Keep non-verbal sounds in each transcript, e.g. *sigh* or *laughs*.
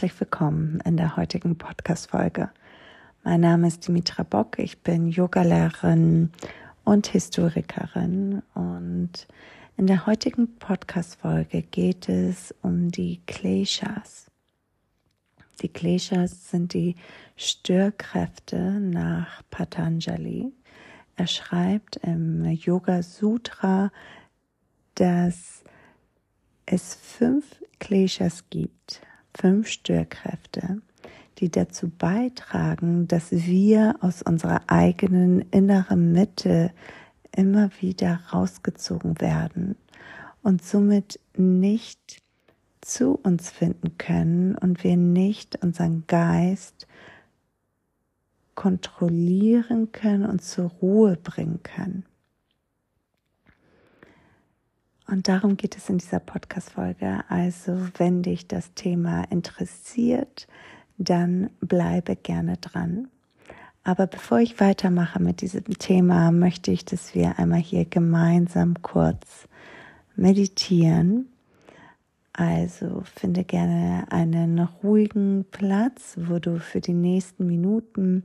Herzlich willkommen in der heutigen Podcast-Folge. Mein Name ist Dimitra Bock, ich bin Yogalehrerin und Historikerin und in der heutigen Podcast-Folge geht es um die Kleshas. Die Kleshas sind die Störkräfte nach Patanjali. Er schreibt im Yoga Sutra, dass es fünf Kleshas gibt, fünf Störkräfte, die dazu beitragen, dass wir aus unserer eigenen inneren Mitte immer wieder rausgezogen werden und somit nicht zu uns finden können und wir nicht unseren Geist kontrollieren können und zur Ruhe bringen können. Und darum geht es in dieser Podcast-Folge. Also, wenn dich das Thema interessiert, dann bleibe gerne dran. Aber bevor ich weitermache mit diesem Thema, möchte ich, dass wir einmal hier gemeinsam kurz meditieren. Also finde gerne einen ruhigen Platz, wo du für die nächsten Minuten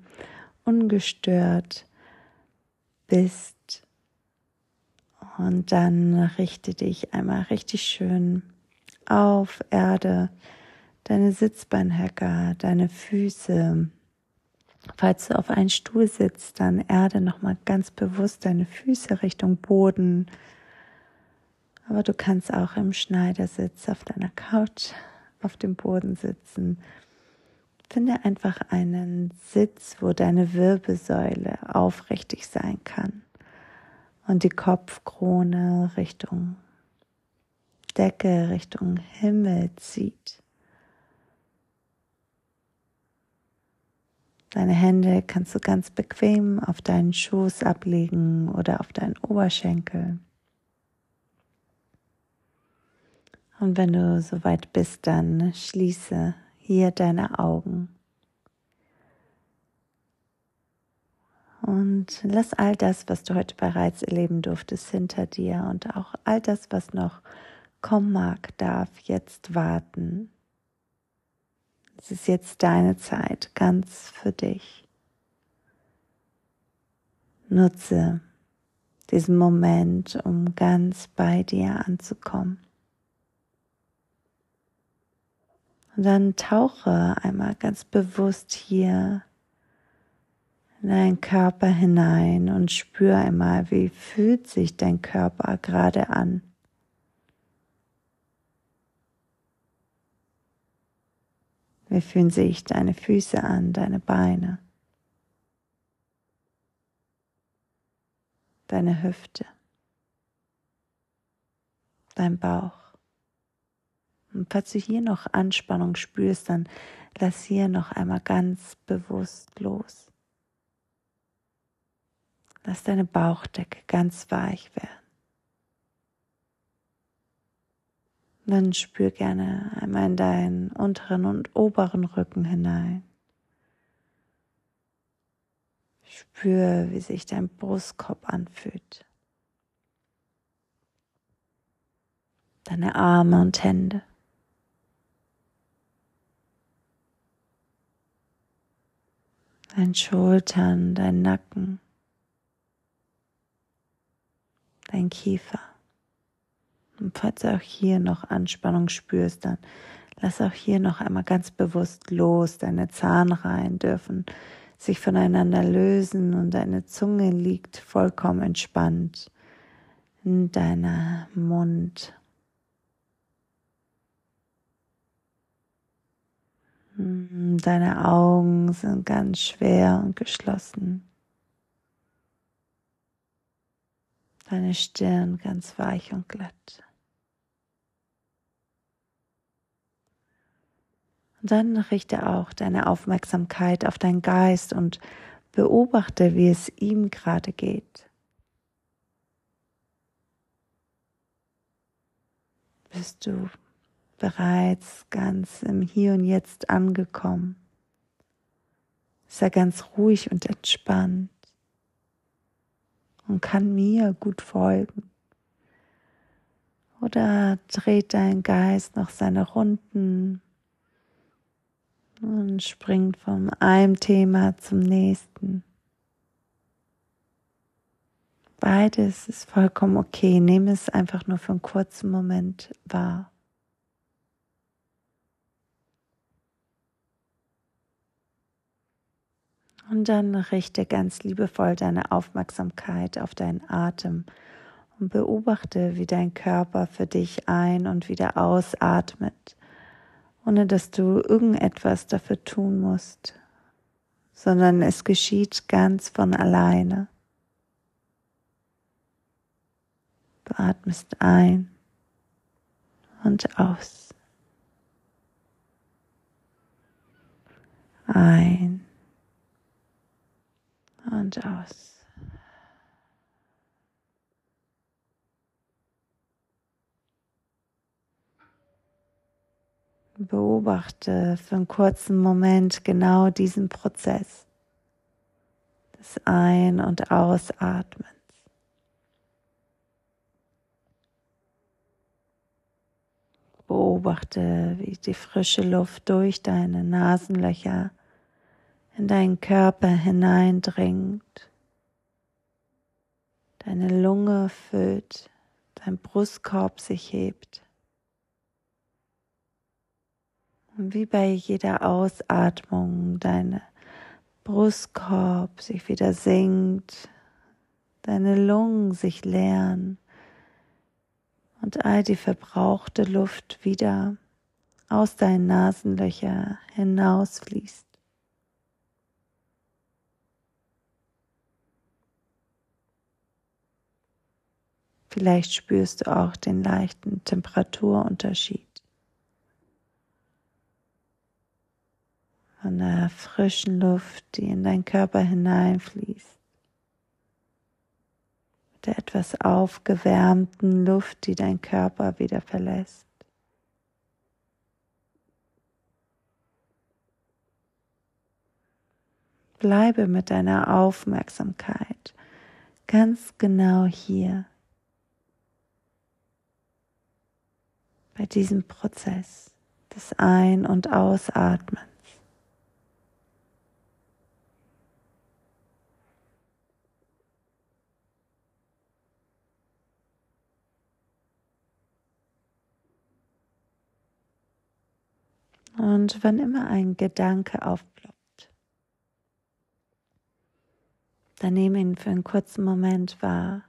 ungestört bist und dann richte dich einmal richtig schön auf, Erde, deine Sitzbeinhöcker, deine Füße. Falls du auf einen Stuhl sitzt, dann erde nochmal ganz bewusst deine Füße Richtung Boden. Aber du kannst auch im Schneidersitz auf deiner Couch auf dem Boden sitzen. Finde einfach einen Sitz, wo deine Wirbelsäule aufrichtig sein kann und die Kopfkrone Richtung Decke, Richtung Himmel zieht. Deine Hände kannst du ganz bequem auf deinen Schoß ablegen oder auf deinen Oberschenkel. Und wenn du soweit bist, dann schließe hier deine Augen. Und lass all das, was du heute bereits erleben durftest, hinter dir und auch all das, was noch kommen mag, darf jetzt warten. Es ist jetzt deine Zeit, ganz für dich. Nutze diesen Moment, um ganz bei dir anzukommen. Und dann tauche einmal ganz bewusst hier in deinen Körper hinein und spür einmal, wie fühlt sich dein Körper gerade an. Wie fühlen sich deine Füße an, deine Beine, deine Hüfte, dein Bauch. Und falls du hier noch Anspannung spürst, dann lass hier noch einmal ganz bewusst los. Lass deine Bauchdecke ganz weich werden. Dann spür gerne einmal in deinen unteren und oberen Rücken hinein. Spür, wie sich dein Brustkorb anfühlt. Deine Arme und Hände. Deine Schultern, dein Nacken dein Kiefer. Und falls du auch hier noch Anspannung spürst, dann lass auch hier noch einmal ganz bewusst los. Deine Zahnreihen dürfen sich voneinander lösen und deine Zunge liegt vollkommen entspannt in deiner Mund. Deine Augen sind ganz schwer und geschlossen. Deine Stirn ganz weich und glatt. Und dann richte auch deine Aufmerksamkeit auf deinen Geist und beobachte, wie es ihm gerade geht. Bist du bereits ganz im Hier und Jetzt angekommen? Er ganz ruhig und entspannt? Und kann mir gut folgen. Oder dreht dein Geist noch seine Runden und springt von einem Thema zum nächsten. Beides ist vollkommen okay. Nehme es einfach nur für einen kurzen Moment wahr. Und dann richte ganz liebevoll deine Aufmerksamkeit auf deinen Atem und beobachte, wie dein Körper für dich ein- und wieder ausatmet, ohne dass du irgendetwas dafür tun musst, sondern es geschieht ganz von alleine. Du atmest ein und aus. Ein und aus. Beobachte für einen kurzen Moment genau diesen Prozess des Ein- und Ausatmens. Beobachte, wie die frische Luft durch deine Nasenlöcher in deinen Körper hineindringt. Deine Lunge füllt, dein Brustkorb sich hebt. Und wie bei jeder Ausatmung deine Brustkorb sich wieder senkt, deine Lungen sich leeren und all die verbrauchte Luft wieder aus deinen Nasenlöcher hinausfließt. Vielleicht spürst du auch den leichten Temperaturunterschied. Von der frischen Luft, die in deinen Körper hineinfließt. Mit der etwas aufgewärmten Luft, die dein Körper wieder verlässt. Bleibe mit deiner Aufmerksamkeit ganz genau hier. Bei diesem Prozess des Ein- und Ausatmens. Und wann immer ein Gedanke aufploppt, dann nehme ihn für einen kurzen Moment wahr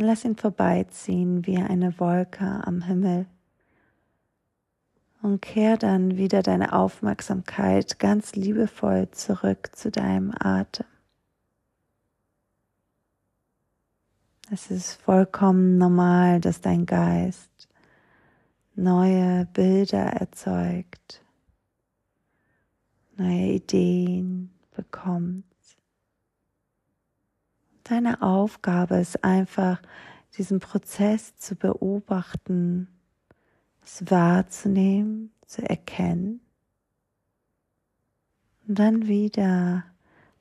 Lass ihn vorbeiziehen wie eine Wolke am Himmel. Und kehr dann wieder deine Aufmerksamkeit ganz liebevoll zurück zu deinem Atem. Es ist vollkommen normal, dass dein Geist neue Bilder erzeugt, neue Ideen bekommt. Deine Aufgabe ist einfach, diesen Prozess zu beobachten, es wahrzunehmen, zu erkennen und dann wieder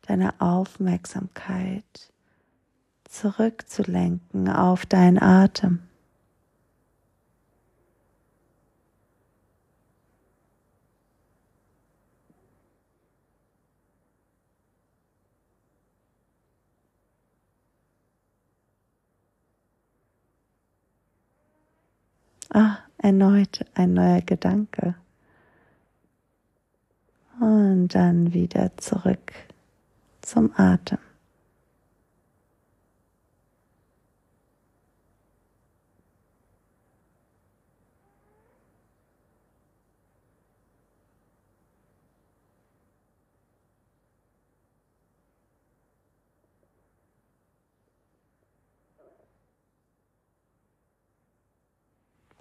deine Aufmerksamkeit zurückzulenken auf deinen Atem. Ah, erneut ein neuer Gedanke. Und dann wieder zurück zum Atem.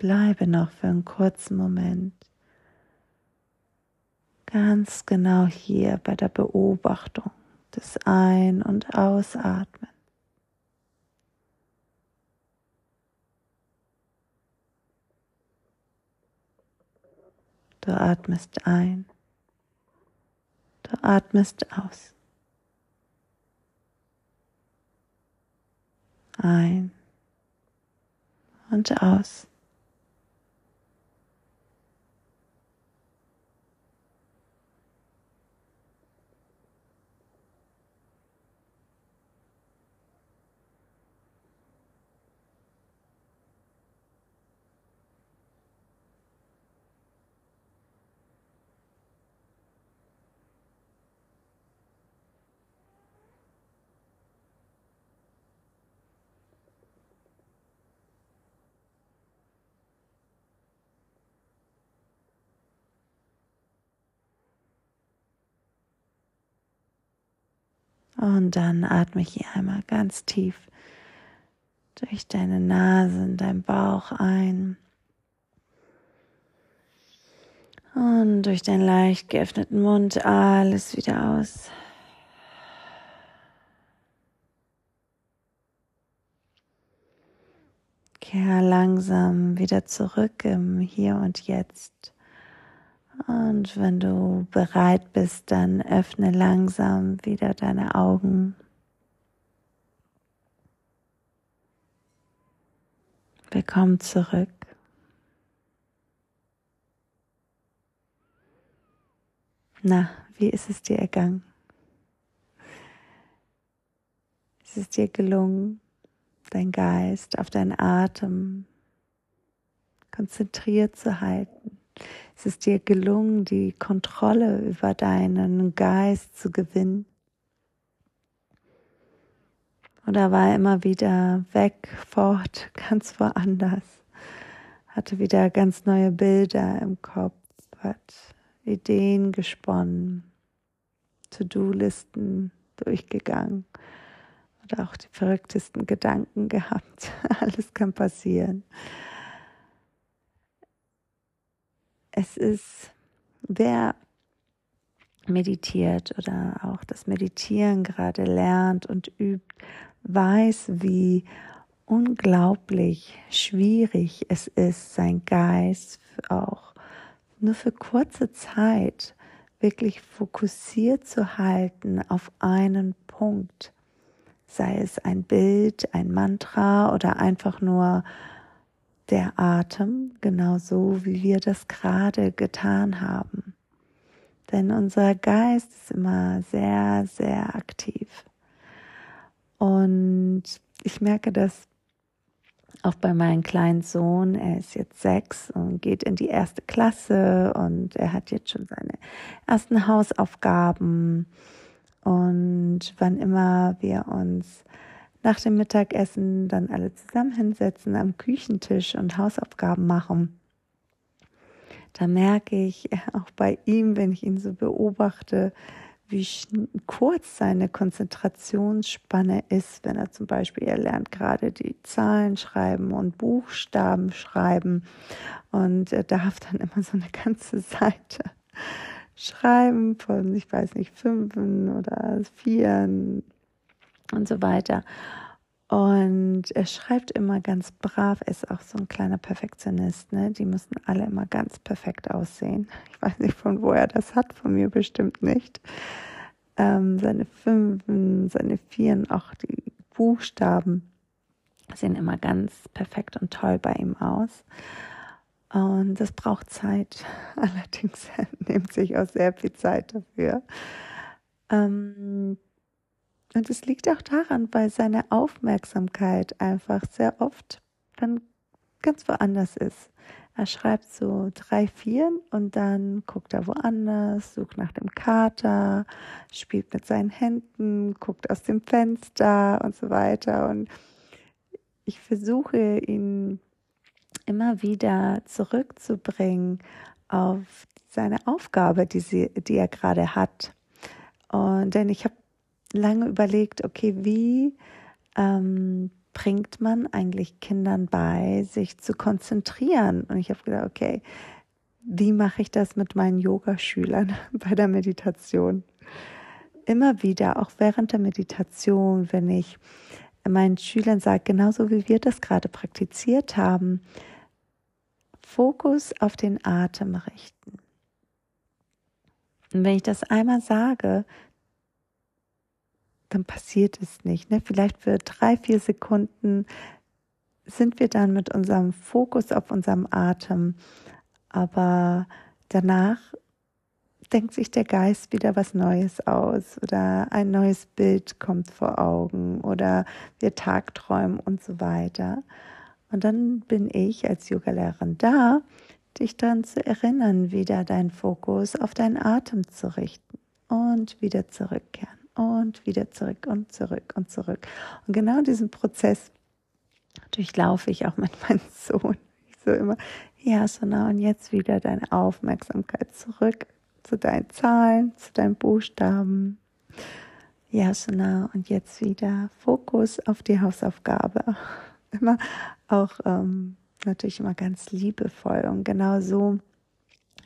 Bleibe noch für einen kurzen Moment ganz genau hier bei der Beobachtung des Ein- und Ausatmen. Du atmest ein, du atmest aus. Ein und aus. Und dann atme ich hier einmal ganz tief durch deine Nase in deinen Bauch ein. Und durch deinen leicht geöffneten Mund alles wieder aus. Kehr langsam wieder zurück im Hier und Jetzt. Und wenn du bereit bist, dann öffne langsam wieder deine Augen. Willkommen zurück. Na, wie ist es dir ergangen? Ist es dir gelungen, dein Geist auf deinen Atem konzentriert zu halten? Ist es dir gelungen, die Kontrolle über deinen Geist zu gewinnen? Oder war er immer wieder weg, fort, *laughs* ganz woanders? Hatte wieder ganz neue Bilder im Kopf, hat Ideen gesponnen, To-Do-Listen durchgegangen oder auch die verrücktesten Gedanken *laughs* gehabt. Alles kann passieren. Es ist, wer meditiert oder auch das Meditieren gerade lernt und übt, weiß, wie unglaublich schwierig es ist, sein Geist auch nur für kurze Zeit wirklich fokussiert zu halten auf einen Punkt. Sei es ein Bild, ein Mantra oder einfach nur der Atem, genauso wie wir das gerade getan haben. Denn unser Geist ist immer sehr, sehr aktiv. Und ich merke das auch bei meinem kleinen Sohn. Er ist jetzt sechs und geht in die erste Klasse und er hat jetzt schon seine ersten Hausaufgaben. Und wann immer wir uns nach dem Mittagessen dann alle zusammen hinsetzen am Küchentisch und Hausaufgaben machen, da merke ich auch bei ihm, wenn ich ihn so beobachte, wie kurz seine Konzentrationsspanne ist, wenn er zum Beispiel, er lernt gerade die Zahlen schreiben und Buchstaben schreiben und er darf dann immer so eine ganze *laughs* Seite Schreiben von, ich weiß nicht, Fünfen oder Vieren und so weiter. Und er schreibt immer ganz brav, ist auch so ein kleiner Perfektionist, ne? Die müssen alle immer ganz perfekt aussehen. *laughs* Ich weiß nicht, von wo er das hat, von mir bestimmt nicht. Ähm, seine Fünfen, seine Vieren, auch die Buchstaben sehen immer ganz perfekt und toll bei ihm aus. Und das braucht Zeit. *laughs* Allerdings *laughs* nimmt sich auch sehr viel Zeit dafür. Ähm, und es liegt auch daran, weil seine Aufmerksamkeit einfach sehr oft dann ganz woanders ist. Er schreibt so drei, vier und dann guckt er woanders, sucht nach dem Kater, spielt mit seinen Händen, guckt aus dem Fenster und so weiter. Und ich versuche ihn immer wieder zurückzubringen auf seine Aufgabe, die, sie, die er gerade hat. Und denn ich habe lange überlegt, okay, wie ähm, bringt man eigentlich Kindern bei, sich zu konzentrieren? Und ich habe gedacht, okay, wie mache ich das mit meinen Yogaschülern *laughs* bei der Meditation? Immer wieder, auch während der Meditation, wenn ich meinen Schülern sage, genauso wie wir das gerade praktiziert haben, Fokus auf den Atem richten. Und wenn ich das einmal sage, dann passiert es nicht. Ne? Vielleicht für drei, vier Sekunden sind wir dann mit unserem Fokus auf unserem Atem, aber danach denkt sich der Geist wieder was Neues aus oder ein neues Bild kommt vor Augen oder wir tagträumen und so weiter. Und dann bin ich als Yogalehrerin da, dich daran zu erinnern, wieder deinen Fokus auf deinen Atem zu richten und wieder zurückkehren und wieder zurück und zurück und zurück. Und genau diesen Prozess durchlaufe ich auch mit *laughs* meinem Sohn. Ich so immer, ja, so nah und jetzt wieder deine Aufmerksamkeit zurück zu deinen Zahlen, zu deinen Buchstaben. Yasana und jetzt wieder Fokus auf die Hausaufgabe. *laughs* Immer auch ähm, natürlich immer ganz liebevoll und genau so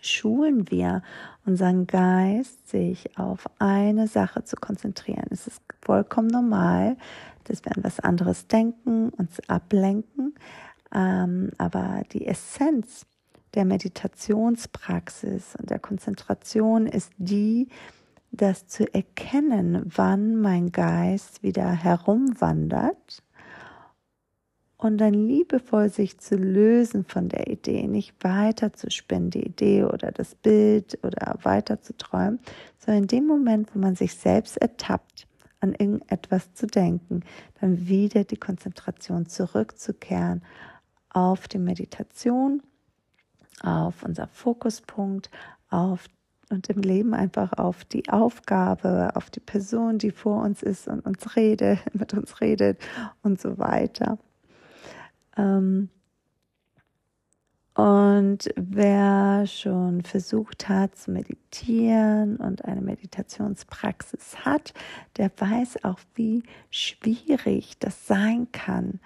schulen wir unseren Geist, sich auf eine Sache zu konzentrieren. Es ist vollkommen normal, dass wir an was anderes denken, uns ablenken, ähm, aber die Essenz der Meditationspraxis und der Konzentration ist die, das zu erkennen, wann mein Geist wieder herumwandert und dann liebevoll sich zu lösen von der Idee, nicht weiter zu spinnen, die Idee oder das Bild oder weiter zu träumen, sondern in dem Moment, wo man sich selbst ertappt, an irgendetwas zu denken, dann wieder die Konzentration zurückzukehren auf die Meditation, auf unser Fokuspunkt, auf und im Leben einfach auf die Aufgabe, auf die Person, die vor uns ist und uns redet, *laughs* mit uns redet und so weiter. Ähm, und wer schon versucht hat zu meditieren und eine Meditationspraxis hat, der weiß auch, wie schwierig das sein kann,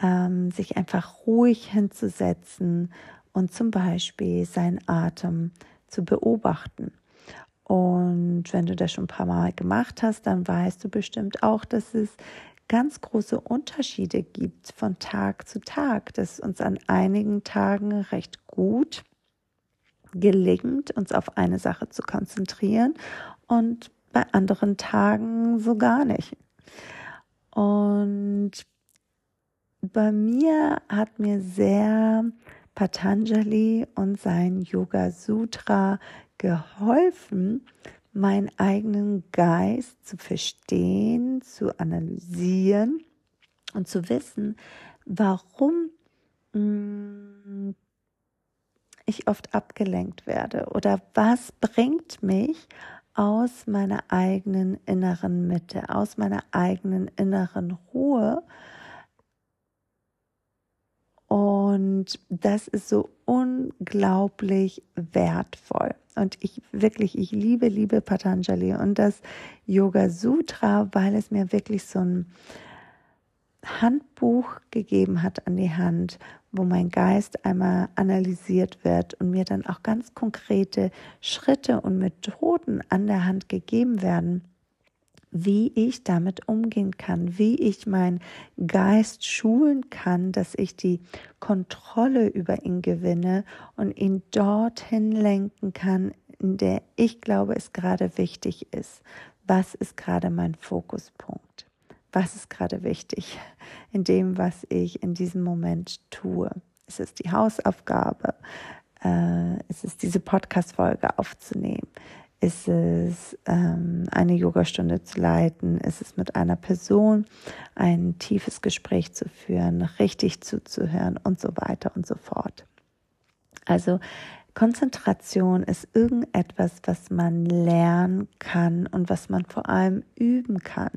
ähm, sich einfach ruhig hinzusetzen und zum Beispiel seinen Atem zu beobachten. Und wenn du das schon ein paar Mal gemacht hast, dann weißt du bestimmt auch, dass es ganz große Unterschiede gibt von Tag zu Tag, dass uns an einigen Tagen recht gut gelingt, uns auf eine Sache zu konzentrieren und bei anderen Tagen so gar nicht. Und bei mir hat mir sehr Patanjali und sein Yoga Sutra geholfen, meinen eigenen Geist zu verstehen, zu analysieren und zu wissen, warum mm, ich oft abgelenkt werde oder was bringt mich aus meiner eigenen inneren Mitte, aus meiner eigenen inneren Ruhe und das ist so unglaublich wertvoll. Und ich wirklich, ich liebe, liebe Patanjali und das Yoga Sutra, weil es mir wirklich so ein Handbuch gegeben hat an die Hand, wo mein Geist einmal analysiert wird und mir dann auch ganz konkrete Schritte und Methoden an der Hand gegeben werden, wie ich damit umgehen kann, wie ich meinen Geist schulen kann, dass ich die Kontrolle über ihn gewinne und ihn dorthin lenken kann, in der ich glaube, es gerade wichtig ist. Was ist gerade mein Fokuspunkt? Was ist gerade wichtig in dem, was ich in diesem Moment tue? Ist es die Hausaufgabe? Äh, ist es diese Podcast-Folge aufzunehmen? Ist es ähm, eine Yogastunde zu leiten? Ist es mit einer Person ein tiefes Gespräch zu führen, richtig zuzuhören und so weiter und so fort? Also Konzentration ist irgendetwas, was man lernen kann und was man vor allem üben kann.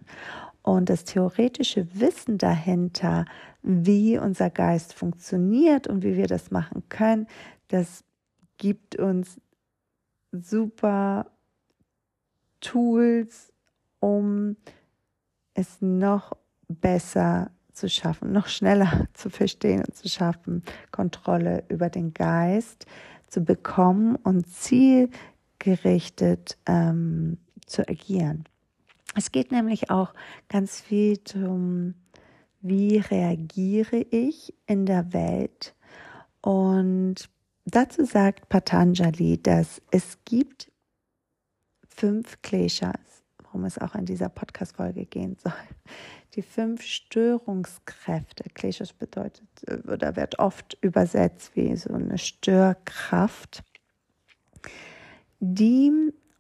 Und das theoretische Wissen dahinter, wie unser Geist funktioniert und wie wir das machen können, das gibt uns super Tools, um es noch besser zu schaffen, noch schneller *laughs* zu verstehen und zu schaffen, Kontrolle über den Geist zu bekommen und zielgerichtet ähm, zu agieren. Es geht nämlich auch ganz viel darum, wie reagiere ich in der Welt. Und dazu sagt Patanjali, dass es gibt fünf Kleshas, worum es auch in dieser Podcast-Folge gehen soll. Die fünf Störungskräfte. Kleshas bedeutet oder wird oft übersetzt wie so eine Störkraft, die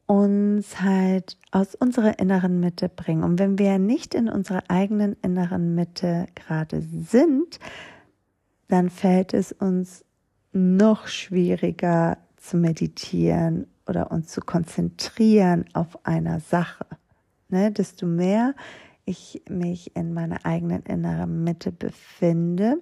uns halt aus unserer inneren Mitte bringen. Und wenn wir nicht in unserer eigenen inneren Mitte gerade sind, dann fällt es uns noch schwieriger zu meditieren oder uns zu konzentrieren auf einer Sache. Ne, desto mehr ich mich in meiner eigenen inneren Mitte befinde,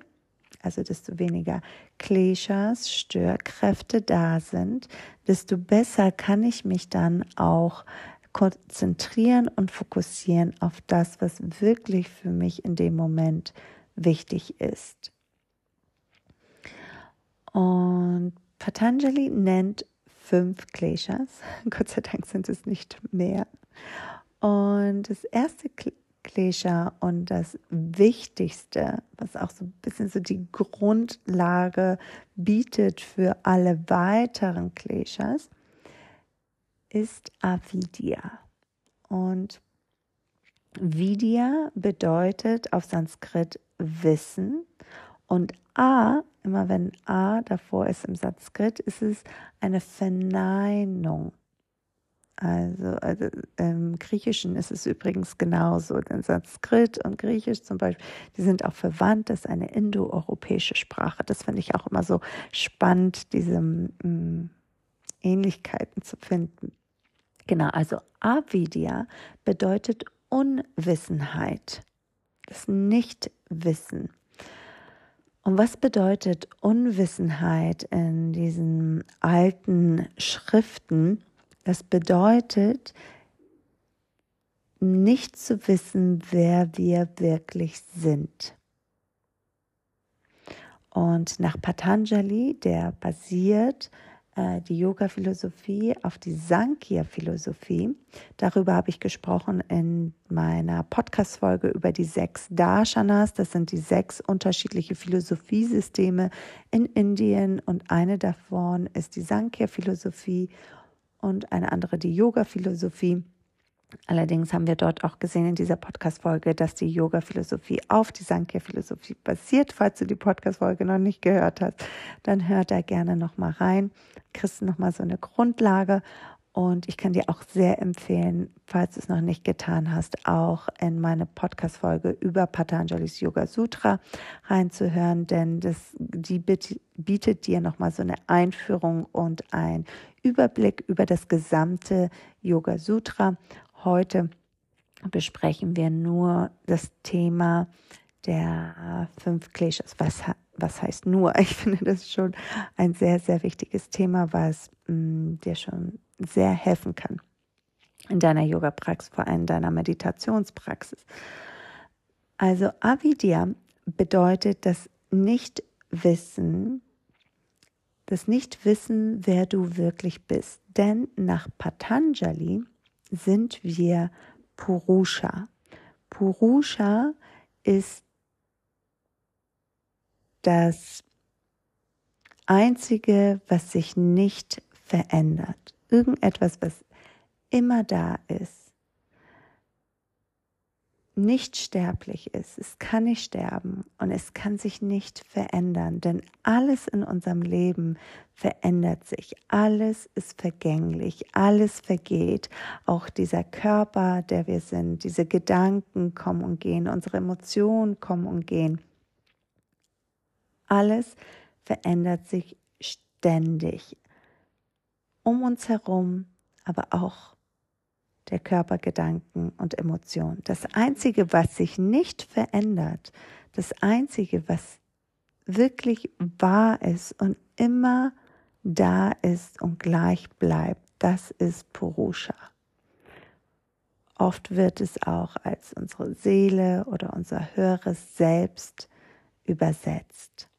also desto weniger Kleshas, Störkräfte da sind, desto besser kann ich mich dann auch konzentrieren und fokussieren auf das, was wirklich für mich in dem Moment wichtig ist. Und Patanjali nennt fünf Kleshas. *laughs* Gott sei Dank sind es nicht mehr. Und das erste Klesha und das Wichtigste, was auch so ein bisschen so die Grundlage bietet für alle weiteren Kleshas, ist Avidya. Und Vidya bedeutet auf Sanskrit Wissen und A, immer wenn A davor ist im Sanskrit, ist es eine Verneinung. Also, also im Griechischen ist es übrigens genauso. Denn Sanskrit und Griechisch zum Beispiel, die sind auch verwandt. Das ist eine indoeuropäische Sprache. Das finde ich auch immer so spannend, diese mm, Ähnlichkeiten zu finden. Genau, also Avidya bedeutet Unwissenheit, das Nichtwissen. Und was bedeutet Unwissenheit in diesen alten Schriften? Das bedeutet, nicht zu wissen, wer wir wirklich sind. Und nach Patanjali, der basiert äh, die Yoga-Philosophie auf die Sankhya-Philosophie. Darüber habe ich gesprochen in meiner Podcast-Folge über die sechs Darshanas. Das sind die sechs unterschiedliche Philosophiesysteme in Indien und eine davon ist die Sankhya-Philosophie und eine andere die Yoga-Philosophie. Allerdings haben wir dort auch gesehen in dieser Podcast-Folge, dass die Yoga-Philosophie auf die Sankhya-Philosophie basiert. Falls du die Podcast-Folge noch nicht gehört hast, dann hör da gerne nochmal rein. Kriegst du nochmal so eine Grundlage. Und ich kann dir auch sehr empfehlen, falls du es noch nicht getan hast, auch in meine Podcast-Folge über Patanjali's Yoga Sutra reinzuhören, denn das, die bietet dir nochmal so eine Einführung und ein Überblick über das gesamte Yoga Sutra Heute besprechen wir nur das Thema der fünf Klischees. Was, was heißt nur? *laughs* Ich finde das schon ein sehr, sehr wichtiges Thema, was mh, mm, dir schon sehr helfen kann in deiner Yoga-Praxis, vor allem in deiner Meditationspraxis. Also Avidya bedeutet das Nichtwissen, das Nichtwissen, wer du wirklich bist. Denn nach Patanjali sind wir Purusha. Purusha ist das Einzige, was sich nicht verändert. Irgendetwas, was immer da ist nicht sterblich ist. Es kann nicht sterben und es kann sich nicht verändern, denn alles in unserem Leben verändert sich. Alles ist vergänglich, alles vergeht. Auch dieser Körper, der wir sind, diese Gedanken kommen und gehen, unsere Emotionen kommen und gehen. Alles verändert sich ständig. Um uns herum, aber auch der Körper, Gedanken und Emotionen. Das Einzige, was sich nicht verändert, das Einzige, was wirklich wahr ist und immer da ist und gleich bleibt, das ist Purusha. Oft wird es auch als unsere Seele oder unser höheres Selbst übersetzt.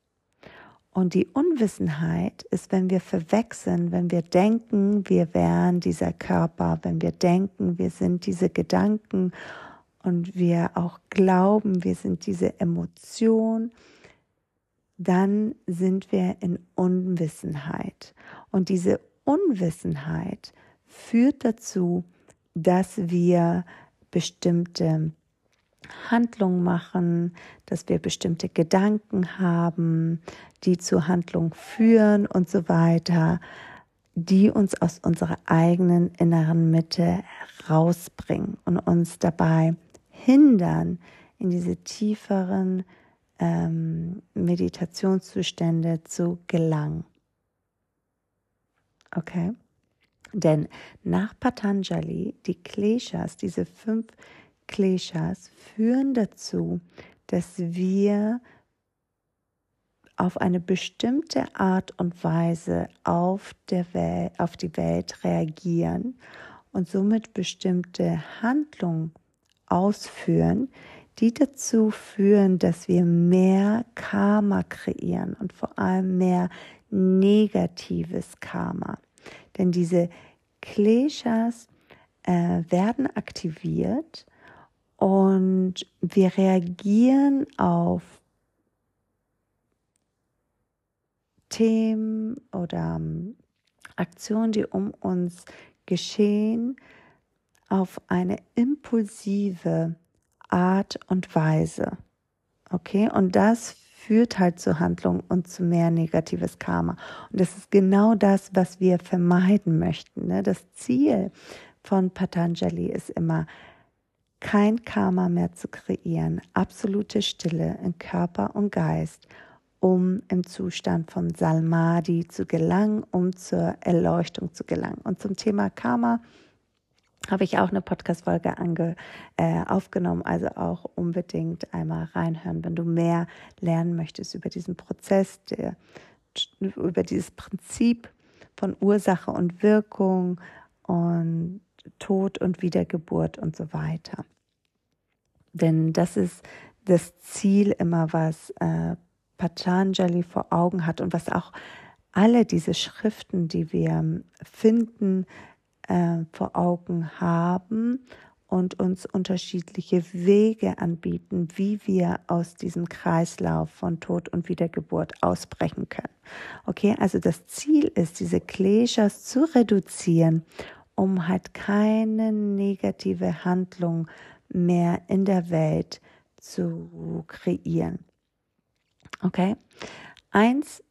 Und die Unwissenheit ist, wenn wir verwechseln, wenn wir denken, wir wären dieser Körper, wenn wir denken, wir sind diese Gedanken und wir auch glauben, wir sind diese Emotion, dann sind wir in Unwissenheit. Und diese Unwissenheit führt dazu, dass wir bestimmte Handlung machen, dass wir bestimmte Gedanken haben, die zu Handlung führen und so weiter, die uns aus unserer eigenen inneren Mitte herausbringen und uns dabei hindern, in diese tieferen ähm, Meditationszustände zu gelangen. Okay? Denn nach Patanjali, die Kleshas, diese fünf Kleshas führen dazu, dass wir auf eine bestimmte Art und Weise auf, der Welt, auf die Welt reagieren und somit bestimmte Handlungen ausführen, die dazu führen, dass wir mehr Karma kreieren und vor allem mehr negatives Karma. Denn diese Kleshas äh, werden aktiviert und wir reagieren auf Themen oder ähm, Aktionen, die um uns geschehen, auf eine impulsive Art und Weise. Okay, und das führt halt zu Handlung und zu mehr negatives Karma. Und das ist genau das, was wir vermeiden möchten. Ne? Das Ziel von Patanjali ist immer, kein Karma mehr zu kreieren, absolute Stille in Körper und Geist, um im Zustand von Salmadi zu gelangen, um zur Erleuchtung zu gelangen. Und zum Thema Karma habe ich auch eine Podcast-Folge äh, aufgenommen, also auch unbedingt einmal reinhören, wenn du mehr lernen möchtest über diesen Prozess, der, über dieses Prinzip von Ursache und Wirkung und Tod und Wiedergeburt und so weiter. Denn das ist das Ziel immer, was äh, Patanjali vor Augen hat und was auch alle diese Schriften, die wir finden, äh, vor Augen haben und uns unterschiedliche Wege anbieten, wie wir aus diesem Kreislauf von Tod und Wiedergeburt ausbrechen können. Okay, also das Ziel ist, diese Kleshas zu reduzieren, um halt keine negative Handlung mehr in der Welt zu kreieren. Okay? Eins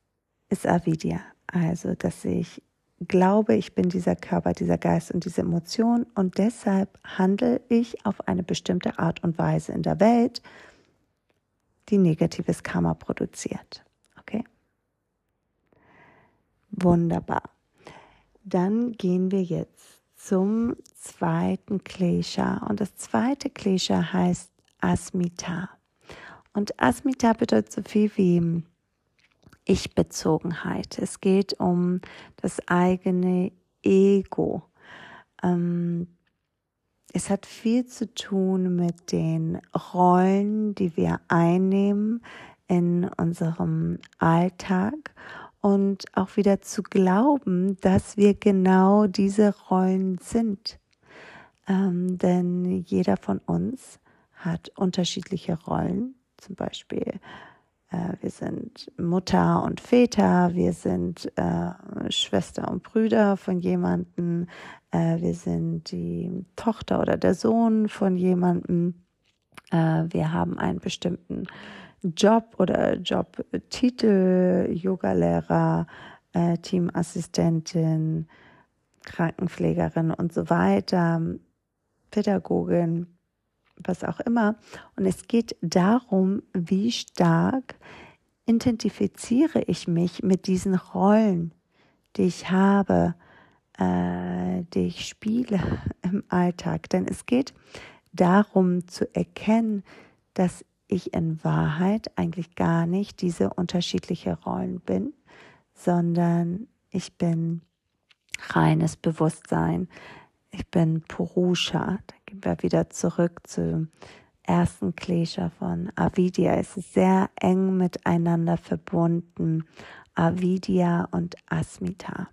ist Avidya, also dass ich glaube, ich bin dieser Körper, dieser Geist und diese Emotion und deshalb handle ich auf eine bestimmte Art und Weise in der Welt, die negatives Karma produziert. Okay? Wunderbar. Dann gehen wir jetzt zum zweiten Klesha und das zweite Klesha heißt Asmita. Und Asmita bedeutet so viel wie ich-Bezogenheit. Es geht um das eigene Ego. Ähm, es hat viel zu tun mit den Rollen, die wir einnehmen in unserem Alltag und auch wieder zu glauben, dass wir genau diese Rollen sind. Ähm, denn jeder von uns hat unterschiedliche Rollen, zum Beispiel äh, wir sind Mutter und Väter, wir sind äh, Schwester und Brüder von jemandem, äh, wir sind die Tochter oder der Sohn von jemandem, äh, wir haben einen bestimmten Job oder Jobtitel, Yogalehrer, äh, Teamassistentin, Krankenpflegerin und so weiter, Pädagogin was auch immer. Und es geht darum, wie stark identifiziere ich mich mit diesen Rollen, die ich habe, äh, die ich spiele im Alltag. Denn es geht darum zu erkennen, dass ich in Wahrheit eigentlich gar nicht diese unterschiedlichen Rollen bin, sondern ich bin reines Bewusstsein. Ich bin Purusha. Da gehen wir wieder zurück zum ersten Klesha von Avidya. Es ist sehr eng miteinander verbunden. Avidya und Asmita.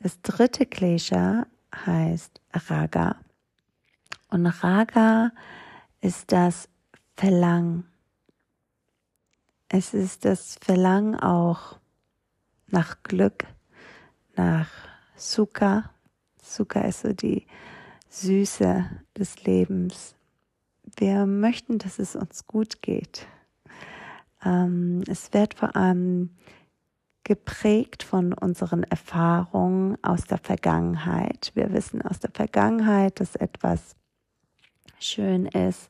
Das dritte Klesha heißt Raga. Und Raga ist das Verlangen. Es ist das Verlangen auch nach Glück, nach Sukha, Zucker ist so die Süße des Lebens. Wir möchten, dass es uns gut geht. Ähm, es wird vor allem geprägt von unseren Erfahrungen aus der Vergangenheit. Wir wissen aus der Vergangenheit, dass etwas schön ist,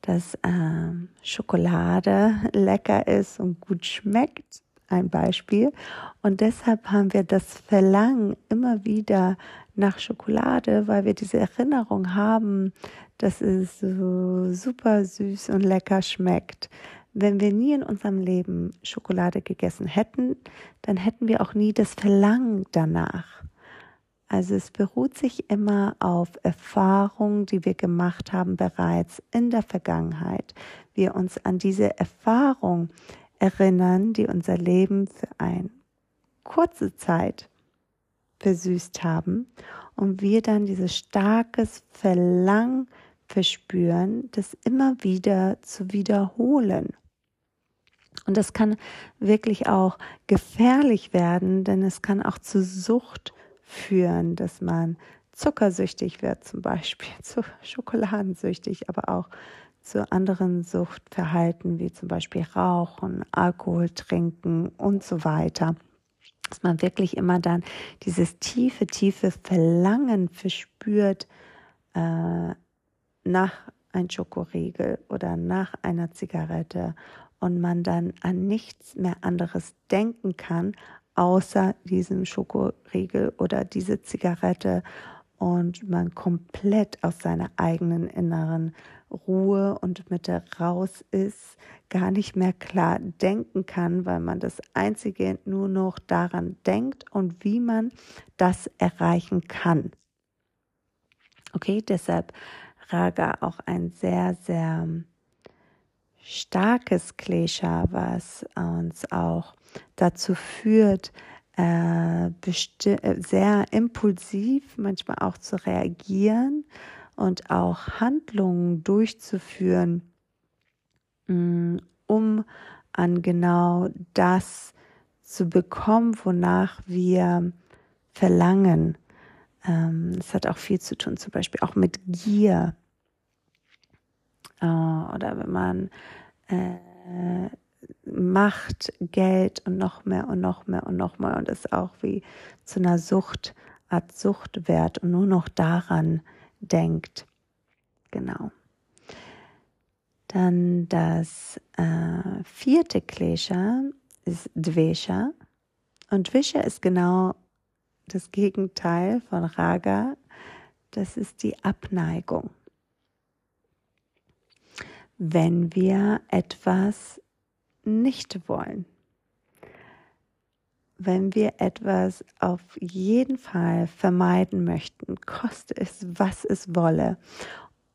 dass äh, Schokolade *laughs* lecker ist und gut schmeckt ein Beispiel. Und deshalb haben wir das Verlangen immer wieder nach Schokolade, weil wir diese Erinnerung haben, dass es so super süß und lecker schmeckt. Wenn wir nie in unserem Leben Schokolade gegessen hätten, dann hätten wir auch nie das Verlangen danach. Also es beruht sich immer auf Erfahrungen, die wir gemacht haben bereits in der Vergangenheit. Wir uns an diese Erfahrung erinnern, die unser Leben für eine kurze Zeit versüßt haben und wir dann dieses starkes Verlangen verspüren, das immer wieder zu wiederholen. Und das kann wirklich auch gefährlich werden, denn es kann auch zu Sucht führen, dass man zuckersüchtig wird, zum Beispiel *laughs* zu schokoladensüchtig, aber auch zu anderen Suchtverhalten wie zum Beispiel Rauchen, Alkohol trinken und so weiter. Dass man wirklich immer dann dieses tiefe, tiefe Verlangen verspürt äh, nach ein Schokoriegel oder nach einer Zigarette und man dann an nichts mehr anderes denken kann, außer diesem Schokoriegel oder diese Zigarette und man komplett aus seiner eigenen inneren Ruhe und Mitte raus ist, gar nicht mehr klar denken kann, weil man das Einzige nur noch daran denkt und wie man das erreichen kann. Okay, deshalb Raga auch ein sehr, sehr starkes Klesha, was uns auch dazu führt, äh, äh, sehr impulsiv manchmal auch zu reagieren und auch Handlungen durchzuführen, mm, um an genau das zu bekommen, wonach wir verlangen. Ähm, es hat auch viel zu tun, zum Beispiel auch mit Gier. Äh, oder wenn man äh, Macht, Geld und noch mehr und noch mehr und noch mehr und es auch wie zu einer Sucht, Art Suchtwert und nur noch daran denkt. Genau. Dann das äh, vierte Klesha ist Dvesha. Und Dvesha ist genau das Gegenteil von Raga. Das ist die Abneigung. Wenn wir etwas nicht wollen, wenn wir etwas auf jeden Fall vermeiden möchten, koste es, was es wolle.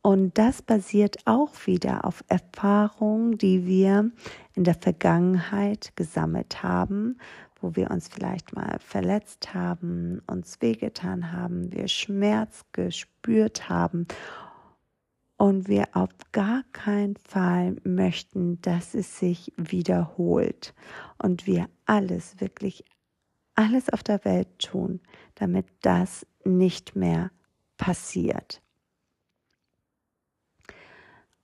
Und das basiert auch wieder auf Erfahrungen, die wir in der Vergangenheit gesammelt haben, wo wir uns vielleicht mal verletzt haben, uns wehgetan haben, wir Schmerz gespürt haben und wir auf gar keinen Fall möchten, dass es sich wiederholt und wir alles, wirklich alles auf der Welt tun, damit das nicht mehr passiert.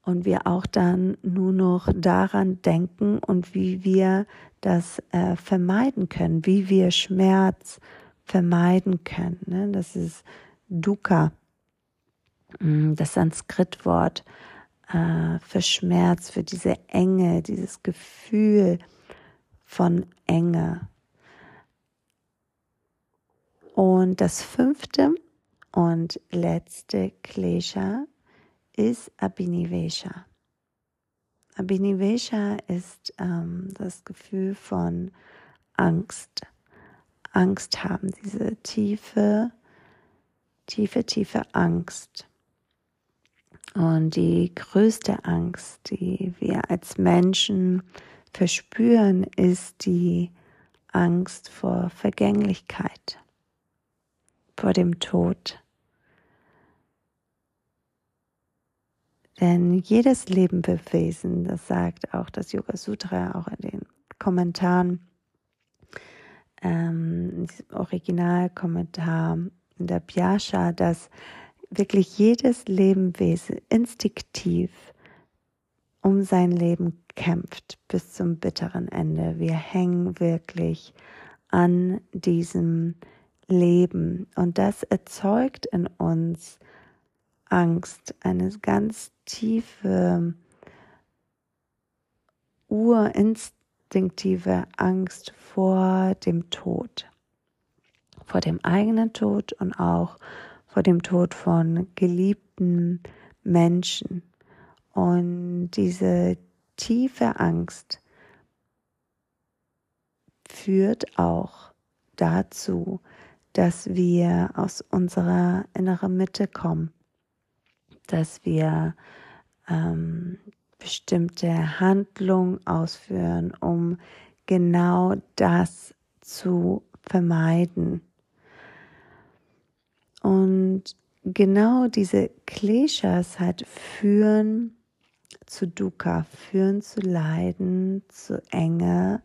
Und wir auch dann nur noch daran denken und wie wir das äh, vermeiden können, wie wir Schmerz vermeiden können. Ne? Das ist Dukkha das Sanskritwort äh, für Schmerz, für diese Enge, dieses Gefühl von Enge. Und das fünfte und letzte Klesha ist Abhinivesha. Abhinivesha ist ähm, das Gefühl von Angst. Angst haben, diese tiefe, tiefe, tiefe Angst. Und die größte Angst, die wir als Menschen verspüren, ist die Angst vor Vergänglichkeit, vor dem Tod. Denn jedes Lebewesen, das sagt auch das Yoga Sutra, auch in den Kommentaren, ähm, Originalkommentar in der Pyasha, dass wirklich jedes Lebewesen instinktiv um sein Leben kämpft bis zum bitteren Ende. Wir hängen wirklich an diesem Leben und das erzeugt in uns Angst, eine ganz tiefe, urinstinktive Angst vor dem Tod, vor dem eigenen Tod und auch vor dem Tod von geliebten Menschen. Und diese tiefe Angst führt auch dazu, dass wir aus unserer inneren Mitte kommen, dass wir ähm, bestimmte Handlungen ausführen, um genau das zu vermeiden. Und genau diese Kleshas halt führen zu Dukkha, führen zu Leiden, zu Enge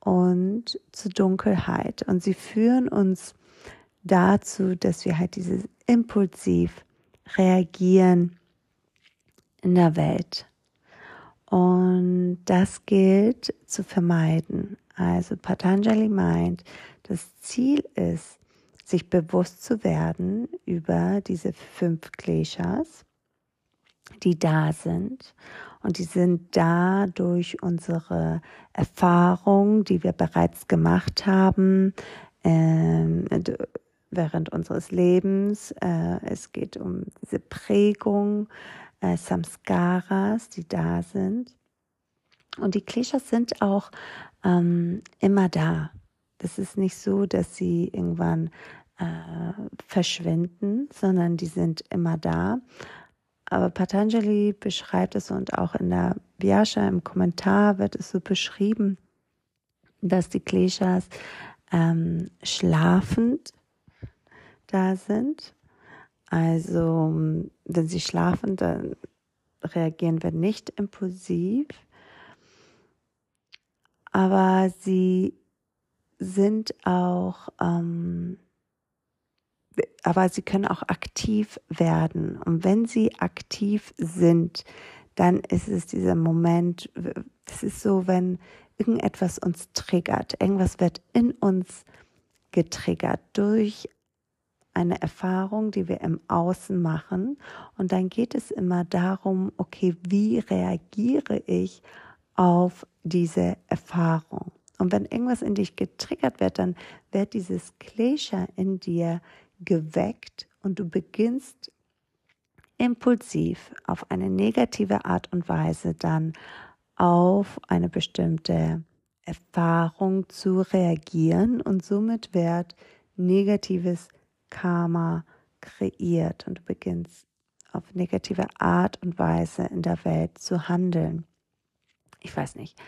und zu Dunkelheit. Und sie führen uns dazu, dass wir halt dieses impulsiv reagieren in der Welt. Und das gilt zu vermeiden. Also Patanjali meint, das Ziel ist, sich bewusst zu werden über diese fünf Kleshas, die da sind. Und die sind da durch unsere Erfahrung, die wir bereits gemacht haben äh, während unseres Lebens. Äh, es geht um diese Prägung, äh, Samskaras, die da sind. Und die Kleshas sind auch ähm, immer da. Das ist nicht so, dass sie irgendwann verschwinden, sondern die sind immer da. Aber Patanjali beschreibt es und auch in der Vyasha im Kommentar wird es so beschrieben, dass die Kleshas ähm, schlafend da sind. Also wenn sie schlafen, dann reagieren wir nicht impulsiv, aber sie sind auch ähm, aber sie können auch aktiv werden. Und wenn sie aktiv sind, dann ist es dieser Moment, es ist so, wenn irgendetwas uns triggert, irgendwas wird in uns getriggert durch eine Erfahrung, die wir im Außen machen. Und dann geht es immer darum, okay, wie reagiere ich auf diese Erfahrung? Und wenn irgendwas in dich getriggert wird, dann wird dieses Klesha in dir geweckt und du beginnst impulsiv auf eine negative Art und Weise dann auf eine bestimmte Erfahrung zu reagieren und somit wird negatives Karma kreiert und du beginnst auf negative Art und Weise in der Welt zu handeln. Ich weiß nicht.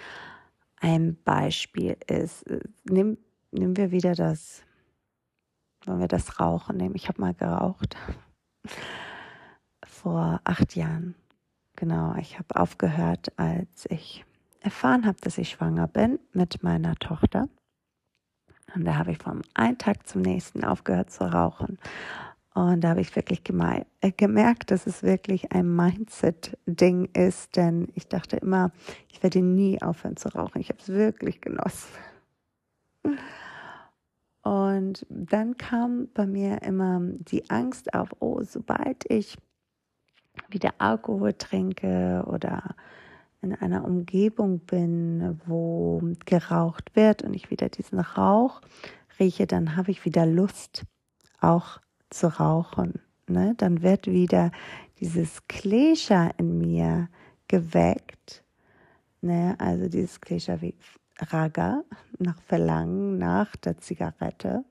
Ein Beispiel ist, äh, nehmen, nehmen wir wieder das wollen wir das Rauchen nehmen. Ich habe mal geraucht. Vor acht Jahren. Genau, ich habe aufgehört, als ich erfahren habe, dass ich schwanger bin mit meiner Tochter. Und da habe ich vom einen Tag zum nächsten aufgehört zu rauchen. Und da habe ich wirklich äh, gemerkt, dass es wirklich ein Mindset-Ding ist, denn ich dachte immer, ich werde nie aufhören zu rauchen. Ich habe es wirklich genossen. Und dann kam bei mir immer die Angst auf, oh, sobald ich wieder Alkohol trinke oder in einer Umgebung bin, wo geraucht wird und ich wieder diesen Rauch rieche, dann habe ich wieder Lust, auch zu rauchen. Ne? Dann wird wieder dieses Klesha in mir geweckt. Ne? Also dieses Klesha wie Raga, nach Verlangen nach der Zigarette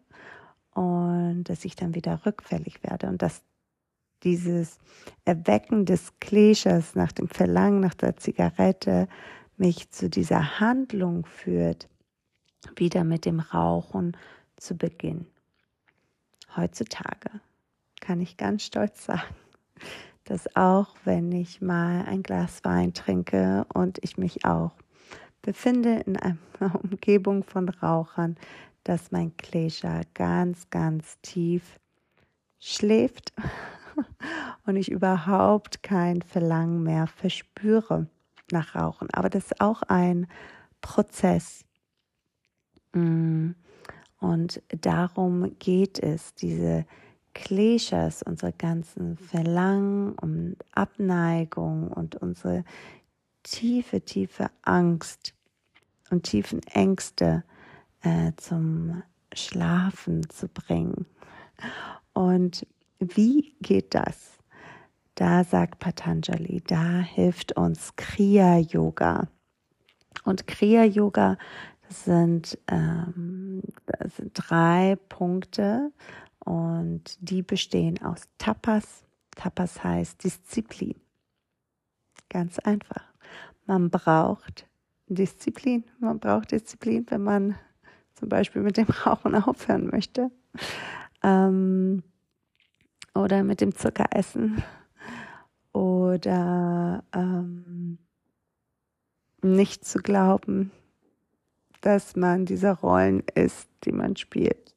und dass ich dann wieder rückfällig werde und dass dieses Erwecken des Klischees nach dem Verlangen nach der Zigarette mich zu dieser Handlung führt, wieder mit dem Rauchen zu beginnen. Heutzutage kann ich ganz stolz sagen, dass auch wenn ich mal ein Glas Wein trinke und ich mich auch befinde in einer *laughs* Umgebung von Rauchern, dass mein Klesha ganz, ganz tief schläft *laughs* und ich überhaupt kein Verlangen mehr verspüre nach Rauchen. Aber das ist auch ein Prozess. Mm. Und darum geht es, diese Kleshas, unsere ganzen Verlangen und Abneigung und unsere tiefe, tiefe Angst und tiefen Ängste äh, zum Schlafen zu bringen. Und wie geht das? Da sagt Patanjali, da hilft uns Kriya Yoga. Und Kriya Yoga, sind, ähm, sind drei Punkte und die bestehen aus Tapas. Tapas heißt Disziplin. Ganz einfach. Man braucht Disziplin. Man braucht Disziplin, wenn man zum Beispiel mit dem *laughs* Rauchen aufhören möchte. Ähm, oder mit dem Zuckeressen. Oder ähm, nicht zu glauben, dass man diese Rollen ist, die man spielt.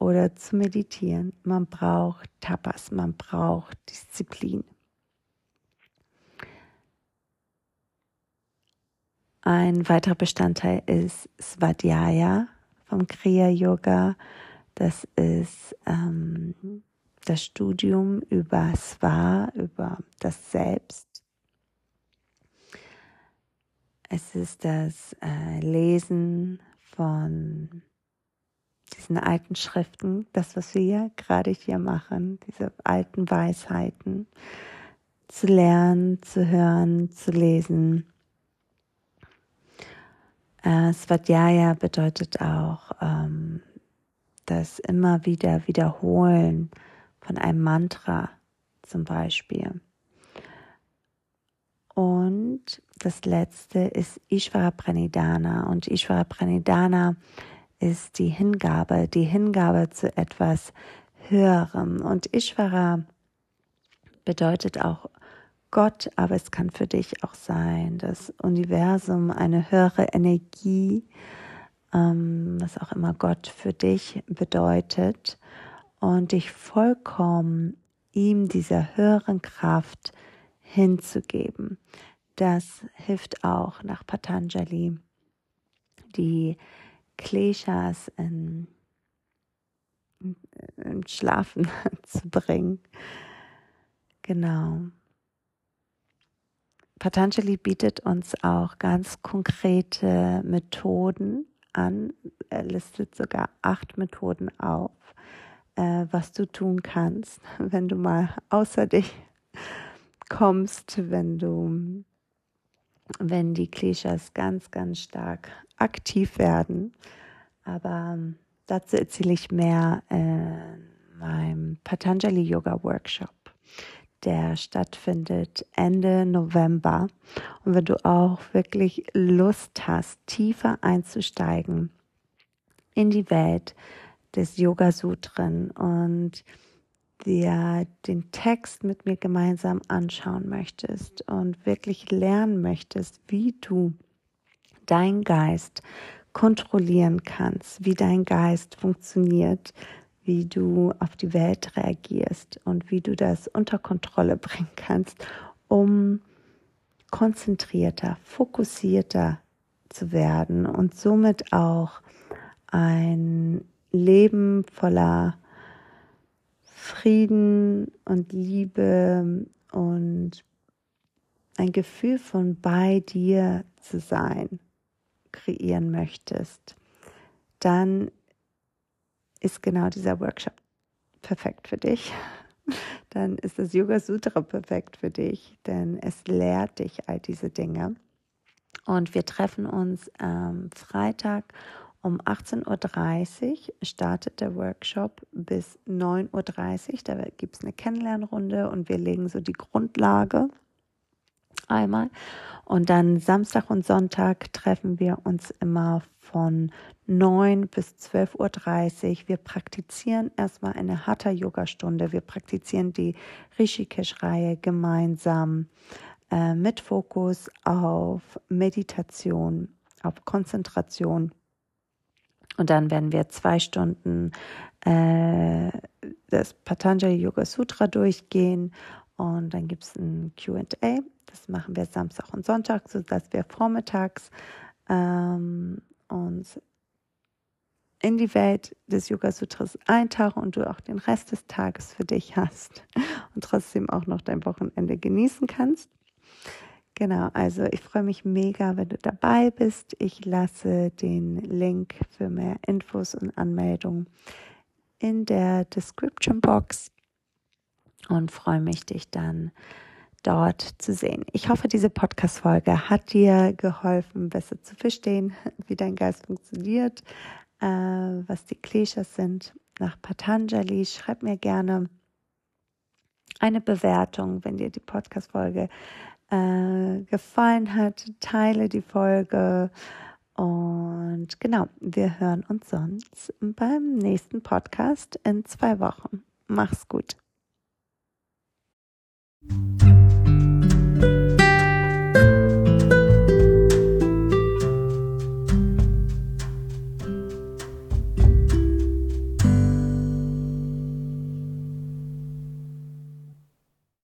Oder zu meditieren. Man braucht Tapas, man braucht Disziplin. Ein weiterer Bestandteil ist Svadhyaya vom Kriya Yoga. Das ist ähm, das Studium über Sva, über das Selbst. Es ist das äh, Lesen von diesen alten Schriften, das, was wir gerade hier machen, diese alten Weisheiten, zu lernen, zu hören, zu lesen äh, Svadhyaya bedeutet auch ähm, das immer wieder Wiederholen von einem Mantra zum Beispiel. Und das letzte ist Ishvara Pranidhana. Und Ishvara Pranidhana ist die Hingabe, die Hingabe zu etwas Höherem. Und Ishvara bedeutet auch Gott, aber es kann für dich auch sein, das Universum, eine höhere Energie, ähm, was auch immer Gott für dich bedeutet, und dich vollkommen ihm dieser höheren Kraft hinzugeben. Das hilft auch nach Patanjali, die Kleshas in, in Schlafen *laughs* zu bringen. Genau. Patanjali bietet uns auch ganz konkrete Methoden an. Er listet sogar acht Methoden auf, äh, was du tun kannst, *laughs* wenn du mal außer dich kommst, wenn du, wenn die Klischees ganz, ganz stark aktiv werden. Aber ähm, dazu erzähle ich mehr in meinem Patanjali Yoga Workshop der stattfindet Ende November. Und wenn du auch wirklich Lust hast, tiefer einzusteigen in die Welt des Yoga Sutren und dir den Text mit mir gemeinsam anschauen möchtest und wirklich lernen möchtest, wie du dein Geist kontrollieren kannst, wie dein Geist funktioniert, wie du auf die Welt reagierst und wie du das unter Kontrolle bringen kannst, um konzentrierter, fokussierter zu werden und somit auch ein Leben voller Frieden und Liebe und ein Gefühl von bei dir zu sein kreieren möchtest, dann ist genau dieser Workshop perfekt für dich. *laughs* Dann ist das Yoga Sutra perfekt für dich, denn es lehrt dich all diese Dinge. Und wir treffen uns am Freitag um 18.30 Uhr startet der Workshop bis 9.30 Uhr. Da gibt es eine Kennenlernrunde und wir legen so die Grundlage einmal. Und dann Samstag und Sonntag treffen wir uns immer von 9 bis 12.30 Uhr. Wir praktizieren erstmal eine Hatha-Yoga-Stunde. Wir praktizieren die Rishikesh-Reihe gemeinsam äh, mit Fokus auf Meditation, auf Konzentration. Und dann werden wir zwei Stunden äh, das Patanjali Yoga Sutra durchgehen und dann gibt es ein QA. Das machen wir Samstag und Sonntag, sodass wir vormittags ähm, uns in die Welt des Yoga Sutras eintauchen und du auch den Rest des Tages für dich hast *laughs* und trotzdem auch noch dein Wochenende genießen kannst. Genau, also ich freue mich mega, wenn du dabei bist. Ich lasse den Link für mehr Infos und Anmeldungen in der Description Box und freue mich, dich dann dort zu sehen. Ich hoffe, diese Podcast-Folge hat dir geholfen, besser zu verstehen, *laughs* wie dein Geist funktioniert, äh, was die Klischees sind nach Patanjali. Schreib mir gerne eine Bewertung, wenn dir die Podcast-Folge äh, gefallen hat. Teile die Folge. Und genau, wir hören uns sonst beim nächsten Podcast in zwei Wochen. Mach's gut. Thank you.